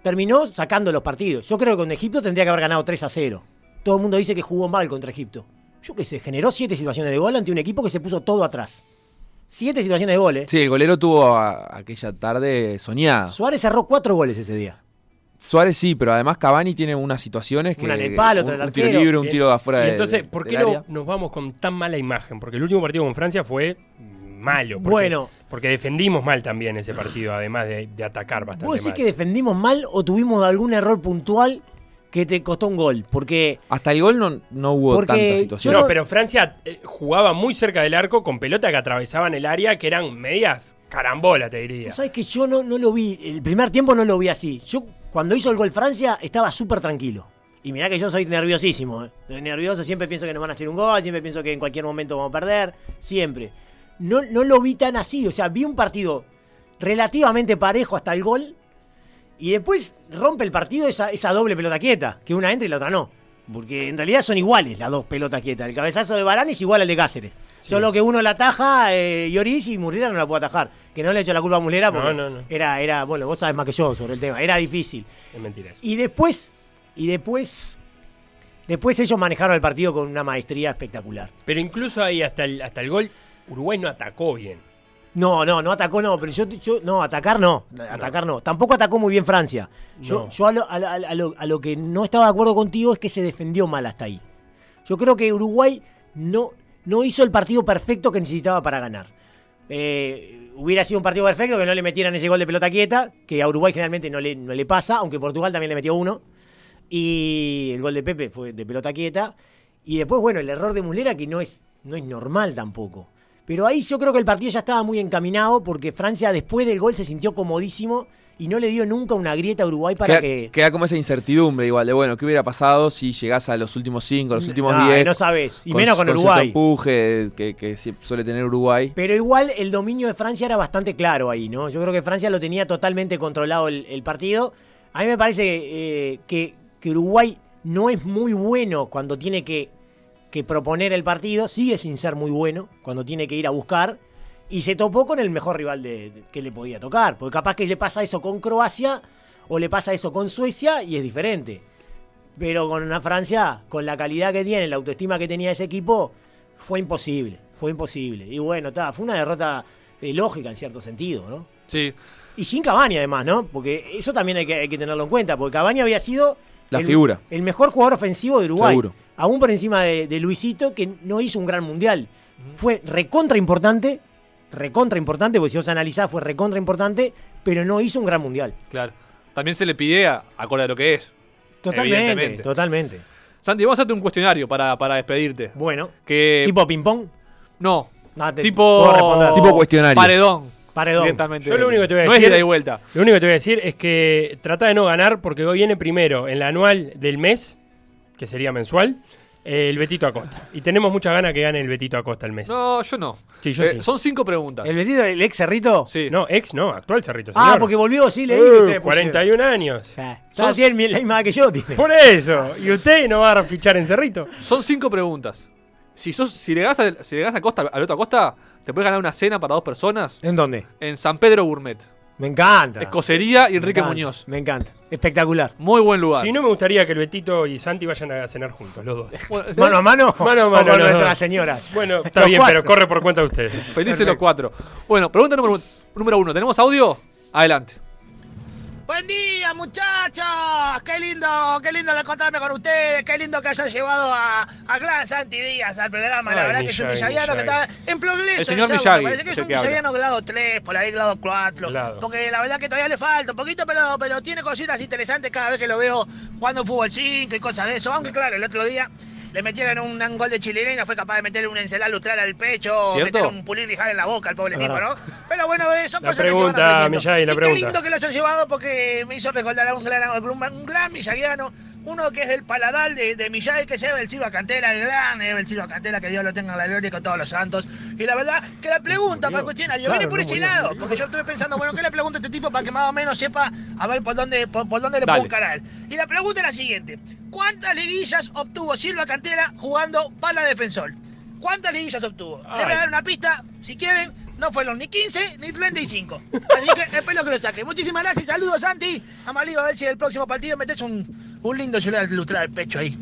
S3: terminó sacando los partidos. Yo creo que con Egipto tendría que haber ganado 3 a 0. Todo el mundo dice que jugó mal contra Egipto. Yo que sé, generó siete situaciones de gol ante un equipo que se puso todo atrás. Siete situaciones de goles.
S4: Sí, el golero tuvo a- aquella tarde soñada.
S3: Suárez cerró cuatro goles ese día.
S4: Suárez sí, pero además Cavani tiene unas situaciones que.
S3: Una en el palo, otra
S4: un,
S3: en el
S4: un tiro libre, un tiro de afuera
S5: Y
S4: de-
S5: entonces,
S4: de-
S5: ¿por qué no nos vamos con tan mala imagen? Porque el último partido con Francia fue malo. porque-
S3: Bueno.
S5: Porque defendimos mal también ese partido, además de, de atacar bastante
S3: ¿Vos decís
S5: mal.
S3: que defendimos mal o tuvimos algún error puntual que te costó un gol? Porque
S4: Hasta el gol no, no hubo
S3: Porque yo
S4: situaciones.
S5: No,
S3: no-
S5: pero Francia eh, jugaba muy cerca del arco con pelota que atravesaban el área, que eran medias carambola, te diría.
S3: ¿Sabes que yo no, no lo vi? El primer tiempo no lo vi así. Yo, cuando hizo el gol Francia, estaba súper tranquilo. Y mirá que yo soy nerviosísimo. ¿eh? Soy nervioso, siempre pienso que nos van a hacer un gol, siempre pienso que en cualquier momento vamos a perder. Siempre. No, no lo vi tan así. O sea, vi un partido relativamente parejo hasta el gol. Y después rompe el partido esa, esa doble pelota quieta, que una entra y la otra no. Porque en realidad son iguales las dos pelotas quietas. El cabezazo de Barán es igual al de Cáceres. Solo que uno la ataja eh, Lloris y Murriera no la puede atajar. Que no le echo la culpa a Murriera porque
S5: No, no, no.
S3: Era, era, bueno, vos sabes más que yo sobre el tema. Era difícil.
S5: Es mentira eso.
S3: Y después, y después, después ellos manejaron el partido con una maestría espectacular.
S5: Pero incluso ahí hasta el, hasta el gol, Uruguay no atacó bien.
S3: No, no, no atacó, no, pero yo, yo no, atacar no, atacar no. Tampoco atacó muy bien Francia. Yo,
S5: No.
S3: yo a, lo, a lo- a lo- a lo que no estaba de acuerdo contigo es que se defendió mal hasta ahí. Yo creo que Uruguay no, no hizo el partido perfecto que necesitaba para ganar. Eh, hubiera sido un partido perfecto que no le metieran ese gol de pelota quieta, que a Uruguay generalmente no le, no le pasa, aunque Portugal también le metió uno. Y el gol de Pepe fue de pelota quieta. Y después, bueno, el error de Mulera que no es, no es normal tampoco. Pero ahí yo creo que el partido ya estaba muy encaminado porque Francia después del gol se sintió comodísimo y no le dio nunca una grieta a Uruguay para
S4: queda,
S3: que...
S4: queda como esa incertidumbre igual de bueno, ¿qué hubiera pasado si llegás a los últimos cinco, los últimos
S3: Ay,
S4: 10?
S3: no sabes. Y menos con Uruguay.
S4: empuje que, que suele tener Uruguay.
S3: Pero igual el dominio de Francia era bastante claro ahí, ¿no? Yo creo que Francia lo tenía totalmente controlado el, el partido. A mí me parece eh, que, que Uruguay no es muy bueno cuando tiene que, que proponer el partido, sigue sin ser muy bueno cuando tiene que ir a buscar. Y se topó con el mejor rival de, de- que le podía tocar. Porque capaz que le pasa eso con Croacia o le pasa eso con Suecia y es diferente. Pero con una Francia, con la calidad que tiene, la autoestima que tenía ese equipo, fue imposible. Fue imposible. Y bueno, está, fue una derrota eh, lógica en cierto sentido, ¿no?
S2: Sí.
S3: Y sin Cavani además, ¿no? Porque eso también hay que, hay que tenerlo en cuenta, porque Cavani había sido
S4: La
S3: el,
S4: figura.
S3: el mejor jugador ofensivo de Uruguay.
S4: Seguro.
S3: Aún por encima de, de Luisito, que no hizo un gran mundial. Fue recontra importante, recontra importante, porque si vos analizás fue recontra importante, pero no hizo un gran mundial.
S2: Claro. También se le pide a- acorde a lo que es.
S3: Totalmente, totalmente.
S2: Santi, vamos a hacerte un cuestionario para, para despedirte.
S3: Bueno,
S2: Que.
S3: tipo ping-pong.
S2: no.
S3: No, te-
S2: tipo.
S3: puedo responder.
S4: Tipo cuestionario.
S2: Paredón.
S3: Paredón.
S2: Directamente.
S5: Yo lo único que te voy a
S2: no
S5: decir-
S2: es ida y vuelta.
S5: Lo único que te voy a decir es que trata de no ganar porque hoy viene primero en la anual del mes, que sería mensual, Eh, el Betito Acosta. Y tenemos mucha ganas que gane el Betito Acosta el mes.
S2: No, yo no.
S5: Sí, yo
S2: Eh,
S5: sí.
S2: Son cinco preguntas.
S3: ¿El vestido del ex Cerrito?
S2: Sí.
S5: No, ex no, actual Cerrito.
S3: Ah,
S5: señor.
S3: porque volvió, sí, leí.
S5: Uh,
S3: que ustedes pusieron.
S5: 41 años.
S3: O sea, está- tiene la misma edad que yo, tiene.
S5: Por eso. ¿Y usted no va a fichar en Cerrito?
S2: Son cinco preguntas. Si, sos, si le ganas a, si le ganas a Costa, Alberto Acosta, te puedes ganar una cena para dos personas
S3: ¿En dónde?
S2: en San Pedro Gourmet.
S3: Me encanta.
S2: Escocería y
S3: Me
S2: Enrique
S3: encanta,
S2: Muñoz.
S3: Me encanta. Espectacular.
S2: Muy buen lugar.
S5: Si no, me gustaría que el Betito y Santi vayan a cenar juntos, los dos.
S3: ¿Mano a mano?
S5: Mano a
S3: ¿O
S5: mano,
S3: con nuestras señoras.
S5: Bueno, está
S3: Los
S5: bien,
S3: cuatro.
S5: pero corre por cuenta de ustedes.
S2: Felices
S3: Perfecto.
S2: los cuatro. Bueno, pregunta número, número uno. ¿Tenemos audio? Adelante.
S6: Buen día, muchachos. Qué lindo, qué lindo encontrarme con ustedes. Qué lindo que hayan llevado a, a Gran Santi Díaz al programa. La verdad que es un
S5: Miyagi,
S6: villagiano que está en progreso.
S2: El señor
S6: Me parece que es un villagiano grado 3, por ahí grado 4.
S5: Grado.
S6: Porque la verdad que todavía le falta un poquito, pero, pero tiene cositas interesantes cada vez que lo veo jugando fútbol 5 y cosas de eso. Aunque claro, el otro día le metieron un, gol de chilena y no fue capaz de meterle un encelada lustral al pecho,
S2: ¿Cierto?
S6: meter un pulir lijal en la boca al pobre
S3: Es
S6: tipo, ¿no? Pero bueno, eh, son
S5: La
S6: cosas que se van.
S5: Miyagi, la
S6: Y
S5: pregunta.
S6: Qué lindo que lo hayan llevado porque me hizo recordar a un gran, un, un gran uno que es del paladar de, de Miyagi, que es Evel Silva Cantera, el gran Evel Silva Cantera, que Dios lo tenga en la gloria con todos los santos. Y la verdad que la pregunta para cuestionar, yo
S3: Claro,
S6: viene por
S3: no
S6: ese lado, porque yo estuve pensando, bueno, ¿qué le pregunto a este tipo para que más o menos sepa a ver por dónde, por, por dónde le
S2: Dale.
S6: puedo encarar? Y la pregunta es la siguiente, ¿cuántas liguillas obtuvo Silva Cantera jugando para defensor? ¿Cuántas liguillas obtuvo? Le voy
S5: Ay.
S6: a dar una pista, si quieren, no fueron ni 15 ni 35. Así que espero que lo saque. Muchísimas gracias, saludos Santi. Amarillo, a ver si en el próximo partido metes un, un lindo celular lustrar al pecho ahí.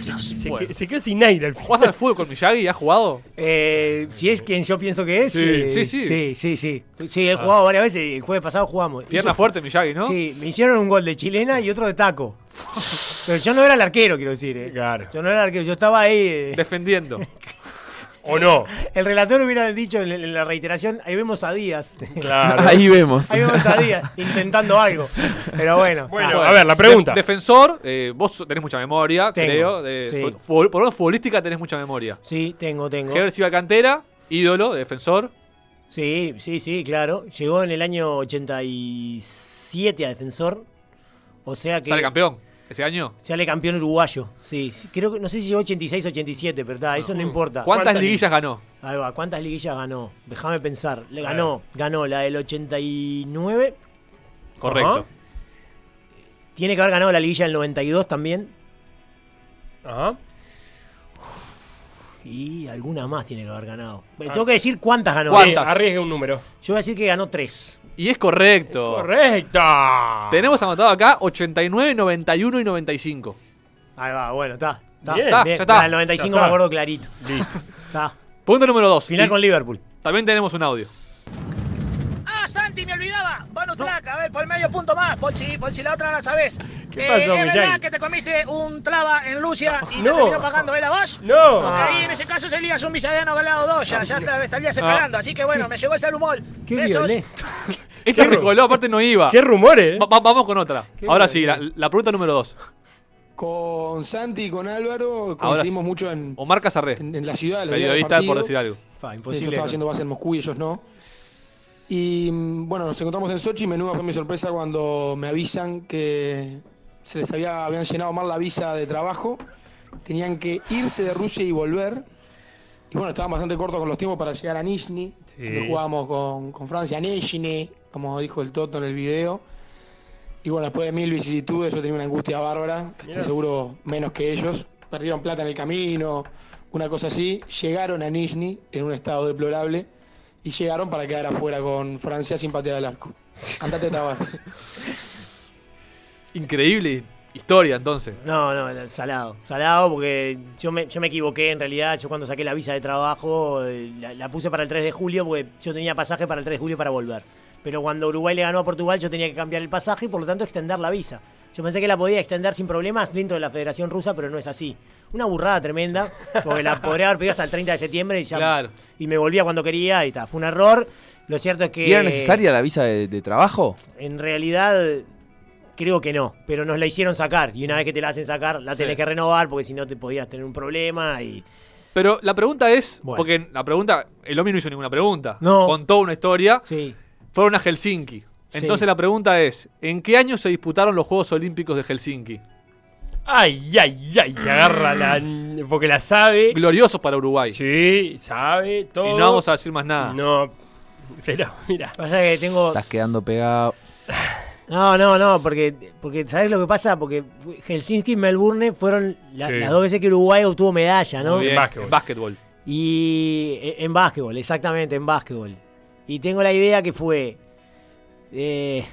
S5: Se,
S2: Bueno.
S5: que- se quedó sin aire al
S2: ¿Jugaste al fútbol con Miyagi? ¿Has jugado?
S3: Eh, si es quien yo pienso que es.
S2: Sí,
S3: eh,
S2: sí, sí.
S3: Sí, sí, sí. Sí, he jugado varias veces. El jueves pasado jugamos.
S2: Pierna
S3: Hizo-
S2: fuerte Miyagi, ¿no?
S3: Sí, me hicieron un gol de chilena y otro de taco. Pero yo no era el arquero, quiero decir. eh.
S5: Claro.
S3: Yo no era el arquero, yo estaba ahí. eh.
S2: Defendiendo.
S5: ¿O no?
S3: El relator hubiera dicho en, la reiteración, ahí vemos a Díaz.
S5: Claro.
S4: Ahí vemos.
S3: Ahí vemos a Díaz intentando algo. Pero bueno.
S5: Bueno,
S3: ah,
S5: a ver, la pregunta.
S2: De- defensor, eh, vos tenés mucha memoria,
S3: Tengo,
S2: creo. de-
S3: sí.
S2: por lo menos futbolística tenés mucha memoria.
S3: Sí, tengo, tengo.
S2: Heber Silva Cantera, ídolo, defensor.
S3: Sí, sí, sí, claro. Llegó en el año 87 a defensor. O sea que.
S2: Sale campeón ese año.
S3: Sale campeón uruguayo. Sí, sí, creo que no sé si llegó 86 87, pero está, eso no importa.
S2: ¿Cuántas
S5: ¿Cuántas
S2: liguillas ganó?
S3: Ahí va, ¿cuántas liguillas ganó? Déjame pensar. Le ganó, ganó la del 89.
S2: Correcto.
S5: Ajá.
S3: Tiene que haber ganado la liguilla del 92 también.
S5: Ajá.
S3: Y alguna más tiene que haber ganado.
S5: Ah.
S3: Tengo que decir cuántas ganó.
S5: Sí,
S2: ¿Cuántas?
S5: arriesgue un número.
S3: Yo voy a decir que ganó tres.
S2: Y es correcto.
S5: Correcto.
S2: Tenemos anotado acá 89, 91 y 95.
S3: Ahí va, bueno, está. Está,
S5: Bien.
S2: Está, ya está.
S3: El 95
S5: Ya está.
S3: me acuerdo clarito.
S5: Listo.
S3: Está.
S2: Punto número 2.
S3: Final con Liverpool.
S2: También tenemos un audio.
S6: Ah, Santi, me olvidaba. Track, a ver, por medio punto más. Por si, por si la otra no la sabés.
S5: ¿Qué
S6: Eh,
S5: pasó,
S6: ¿Es
S5: Miyagi?
S6: verdad que te comiste un traba en Lucia y
S5: No.
S6: te terminó pagando él a vos?
S5: No.
S6: Porque ahí en ese caso serías un villadiano galado 2, ya, ya te estarías escalando. Así que bueno, me llegó ese humor.
S3: Qué
S6: Besos.
S3: violento.
S2: Esta se coló, aparte no iba.
S5: ¿Qué rumores?
S2: Va- va- vamos con otra.
S3: Qué
S2: Ahora sí, la, pregunta número 2.
S7: Con Santi y con Álvaro coincidimos
S2: sí.
S7: mucho en,
S2: Omar Casarré,
S7: en, en la ciudad.
S2: periodista por decir algo.
S3: Pa,
S7: Yo
S3: imposible.
S7: estaba haciendo base en Moscú y ellos no. Y mm, bueno, nos encontramos en Sochi y menuda fue mi sorpresa cuando me avisan que se les había, habían llenado mal la visa de trabajo. Tenían que irse de Rusia y volver. Y bueno, estaban bastante cortos con los tiempos para llegar a Nizhny.
S5: Sí.
S7: jugábamos con, con Francia, Nizhny, como dijo el Toto en el video. Y bueno, después de mil vicisitudes yo tenía una angustia bárbara, que estoy seguro menos que ellos. Perdieron plata en el camino, una cosa así. Llegaron a Nizhny en un estado deplorable y llegaron para quedar afuera con Francia sin patear al arco. Andate Tavares.
S2: Increíble historia entonces.
S3: No, no, salado. Salado porque yo me, yo me equivoqué en realidad. Yo cuando saqué la visa de trabajo eh, la, la puse para el 3 de julio porque yo tenía pasaje para el 3 de julio para volver. Pero cuando Uruguay le ganó a Portugal yo tenía que cambiar el pasaje y por lo tanto extender la visa. Yo pensé que la podía extender sin problemas dentro de la Federación Rusa, pero no es así. Una burrada tremenda, porque la podría haber pedido hasta el 30 de septiembre y ya.
S2: Claro.
S3: Y me volvía cuando quería y está. Fue un error. Lo cierto es que.
S4: ¿Y era necesaria la visa de, de trabajo?
S3: En realidad, creo que no, pero nos la hicieron sacar. Y una vez que te la hacen sacar, la tenés
S2: Sí.
S3: que renovar porque si no te podías tener un problema. y
S2: Pero la pregunta es,
S3: Bueno.
S2: porque la pregunta, el Omi no hizo ninguna pregunta.
S3: No.
S2: Contó una historia.
S3: Sí.
S2: Fueron a Helsinki. Entonces
S3: Sí.
S2: la pregunta es, ¿en qué año se disputaron los Juegos Olímpicos de Helsinki?
S5: Ay, ay, ay, se agarra la. porque la sabe.
S2: Gloriosos para Uruguay.
S5: Sí, sabe todo.
S2: Y no vamos a decir más nada.
S5: No, pero mira.
S3: Pasa que tengo.
S4: Estás quedando pegado.
S3: No, no, no, porque, porque ¿sabes lo que pasa? Porque Helsinki y Melbourne fueron la-
S5: Sí.
S3: las dos veces que Uruguay obtuvo medalla, ¿no?
S2: Muy bien.
S5: En básquetbol.
S2: En básquetbol.
S3: Y eh, en básquetbol, exactamente, en básquetbol. Y tengo la idea que fue eh,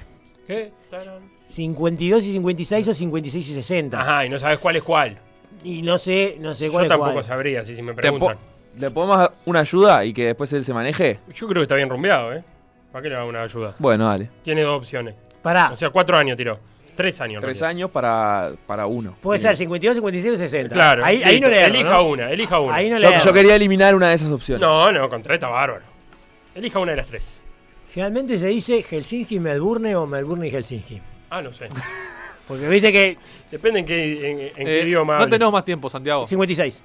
S5: ¿Qué? Tarán.
S3: 52 y 56 o 56 y 60.
S5: Ajá, y no sabes cuál es cuál.
S3: Y no sé, no sé
S5: Yo
S3: cuál es
S5: tampoco
S3: cuál.
S5: sabría, si, si me
S4: ¿Te po-
S5: preguntan.
S4: ¿Le podemos dar una ayuda y que después él se maneje?
S5: Yo creo que está bien rumbeado, ¿eh? ¿Para qué le da una ayuda?
S4: Bueno, dale.
S5: Tiene dos opciones.
S3: Pará,
S5: O sea, cuatro años tiró. Tres años.
S4: Tres años para, para uno.
S3: puede ser 52, 56 o 60.
S5: Claro.
S3: ahí, no le erro,
S5: Elija
S3: ¿no?
S5: una, elija una.
S3: Ahí no le
S4: Yo,
S3: erro.
S4: yo quería eliminar una de esas opciones.
S5: No, no, con tres está bárbaro. Elija una de las tres.
S3: Generalmente se dice Helsinki y Melbourne o Melbourne y Helsinki.
S5: Ah, no sé.
S3: Porque viste que
S5: Depende en qué, en, en qué
S2: Eh,
S5: idioma
S2: no
S5: hables.
S2: tenemos más tiempo, Santiago.
S3: 56.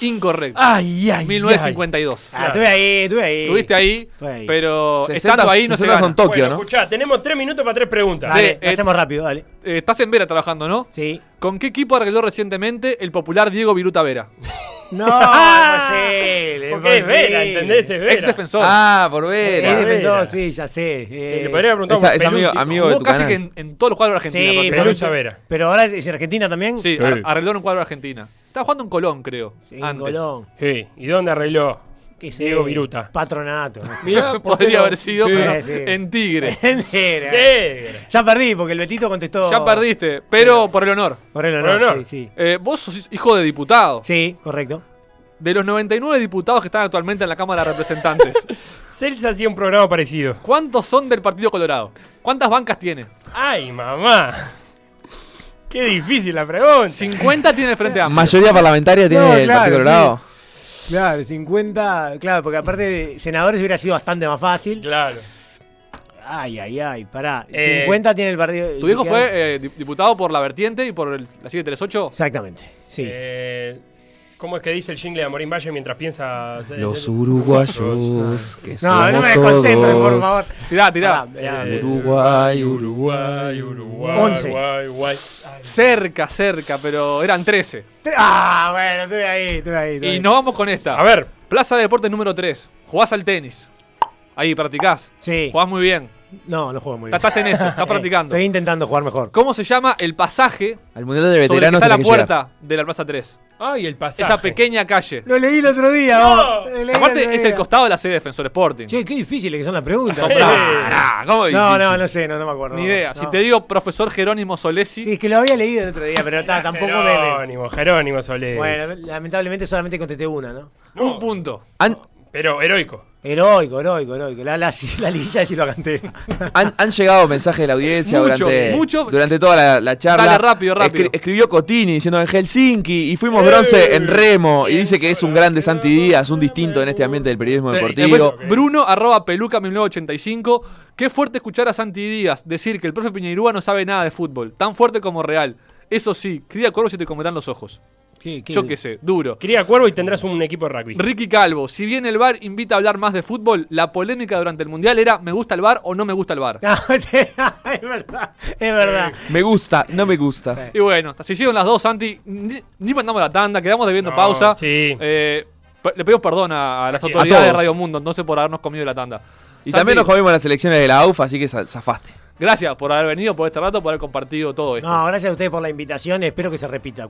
S2: Incorrecto.
S5: Ay, ay,
S2: 1952.
S3: Ah, estuve ahí, estuve ahí.
S2: Estuviste ahí,
S3: ahí.
S2: pero
S4: 60,
S2: estando ahí no se
S4: 60
S2: gana.
S4: son Tokio,
S5: bueno,
S4: ¿no?
S5: escuchá, tenemos tres minutos para tres preguntas.
S3: Dale,
S2: eh,
S3: hacemos rápido, dale.
S2: Eh, estás en Vera trabajando, ¿no?
S3: Sí.
S2: ¿Con qué equipo arregló recientemente el popular Diego Viruta Vera?
S3: No, imposible.
S5: Porque es. Vera, ¿entendés? Es Vera.
S2: Ex defensor.
S4: Ah, por
S3: Es
S4: ver.
S5: Vera.
S3: defensor, sí, ya sé.
S5: Te-
S3: eh,
S5: Le podría preguntar
S4: Esa- es amigo- amigo de tu
S2: casi
S4: canal.
S2: que en, en todos los cuadros de Argentina.
S3: Sí, pero,
S5: Vera.
S3: pero ahora es Argentina también.
S2: Sí,
S5: Sí.
S2: ar- arregló en un cuadro de Argentina. Estaba jugando en Colón, creo.
S3: En
S2: antes.
S3: Colón.
S5: Sí, ¿y dónde arregló?
S3: ¿Qué sé?
S5: Diego Viruta.
S3: Patronato. no sé.
S5: Mirá, ¿por
S2: Podría haber sido,
S5: Sí.
S2: pero
S3: Sí.
S2: en Tigre.
S3: Mentira.
S5: ¿Qué?
S3: Ya perdí porque el Betito contestó.
S2: Ya perdiste, pero por el honor.
S3: Por el
S5: Por
S3: honor,
S5: el honor.
S3: Sí, sí.
S2: Eh, vos sos hijo de diputado.
S3: Sí, correcto.
S2: De los 99 diputados que están actualmente en la Cámara de Representantes,
S5: Celsa hacía un programa parecido.
S2: ¿cuántos son del Partido Colorado? ¿Cuántas bancas tiene?
S5: Ay, mamá. Qué difícil la pregunta.
S2: 50 tiene el Frente Amplio.
S4: Mayoría parlamentaria tiene
S3: No,
S4: el Partido Colorado.
S3: Claro, 50. Claro, porque aparte de senadores hubiera sido bastante más fácil.
S5: Claro.
S3: Ay, ay, ay, pará.
S5: Eh,
S3: 50 tiene el partido.
S2: Tu viejo fue eh, di- diputado por la vertiente y por el- la 738.
S3: Exactamente, sí.
S5: Eh, ¿Cómo es que dice el jingle de Amorín Valle mientras piensa?
S4: Los uruguayos que
S3: no,
S4: somos
S3: no me desconcentren, por favor.
S2: Tirá, tirá.
S3: Ah,
S5: Eh,
S4: Uruguay,
S5: Uruguay, Uruguay.
S3: Once.
S5: Uruguay, Uruguay.
S2: Cerca, cerca, pero eran 13.
S3: Ah, bueno, estuve ahí, estuve ahí. estuve
S2: Y
S3: ahí.
S2: nos vamos con esta.
S5: A ver,
S2: Plaza de Deportes número 3. Jugás al tenis. Ahí, practicás.
S3: Sí.
S2: Jugás muy bien.
S3: No, no juego muy bien.
S2: Estás en eso, estás
S3: Sí,
S2: practicando.
S3: Estoy intentando jugar mejor.
S2: ¿Cómo se llama el pasaje
S4: Al Mundial de
S2: sobre el que
S4: Veteranos
S2: está la
S4: tenés que llegar.
S2: puerta de la Plaza 3?
S5: ay, el pasaje.
S2: Esa pequeña calle.
S3: Lo leí el otro día,
S5: No.
S3: vos. Lo leí el
S2: Aparte, es
S3: día.
S2: el costado de la sede de Defensor Sporting.
S3: Che, qué difíciles que son las preguntas.
S4: ¿cómo
S3: No, no, no sé, no, no me acuerdo.
S2: Ni idea.
S3: No.
S2: Si te digo profesor Jerónimo Solesi,
S3: Sí, es que lo había leído el otro día, pero ta, tampoco me.
S5: Jerónimo, Jerónimo Solés.
S3: Bueno, lamentablemente solamente contesté una, ¿no?
S5: No,
S2: un punto.
S5: Pero heroico.
S3: Heroico, heroico, heroico. La, la, la liguilla de sí lo canté.
S4: han, han llegado mensajes de la audiencia
S2: Muchos,
S4: durante,
S2: muchos.
S4: durante toda la, la charla.
S2: Dale, rápido, rápido.
S4: escribió Cotini diciendo en Helsinki y fuimos
S5: Eh,
S4: bronce en remo. Y dice que es un grande Santi Díaz, un distinto en este ambiente del periodismo deportivo.
S2: después, Bruno arroba peluca 1985. Qué fuerte escuchar a Santi Díaz decir que el profe Piñeirúa no sabe nada de fútbol. Tan fuerte como real. Eso sí, cría cuervos y te comerán los ojos.
S3: ¿Qué, qué?
S2: Yo qué sé, duro.
S5: Cría cuervo y tendrás un equipo de rugby.
S2: Ricky Calvo, si bien el VAR invita a hablar más de fútbol, la polémica durante el Mundial era ¿me gusta el VAR o no me gusta el VAR?
S3: No, es verdad, es verdad.
S4: Me gusta, no me gusta.
S2: Y bueno, se hicieron las dos, Santi. Ni, ni mandamos la tanda, quedamos debiendo
S5: No,
S2: pausa.
S5: sí.
S2: Eh, le pedimos perdón a, a las
S5: A
S2: autoridades de. Radio Mundo, no sé por habernos comido la tanda.
S4: Y
S2: Santi,
S4: también nos comimos las elecciones de la AUF, así que za- zafaste.
S2: Gracias por haber venido, por este rato, por haber compartido todo esto.
S3: No, gracias a ustedes por la invitación. Espero que se repita.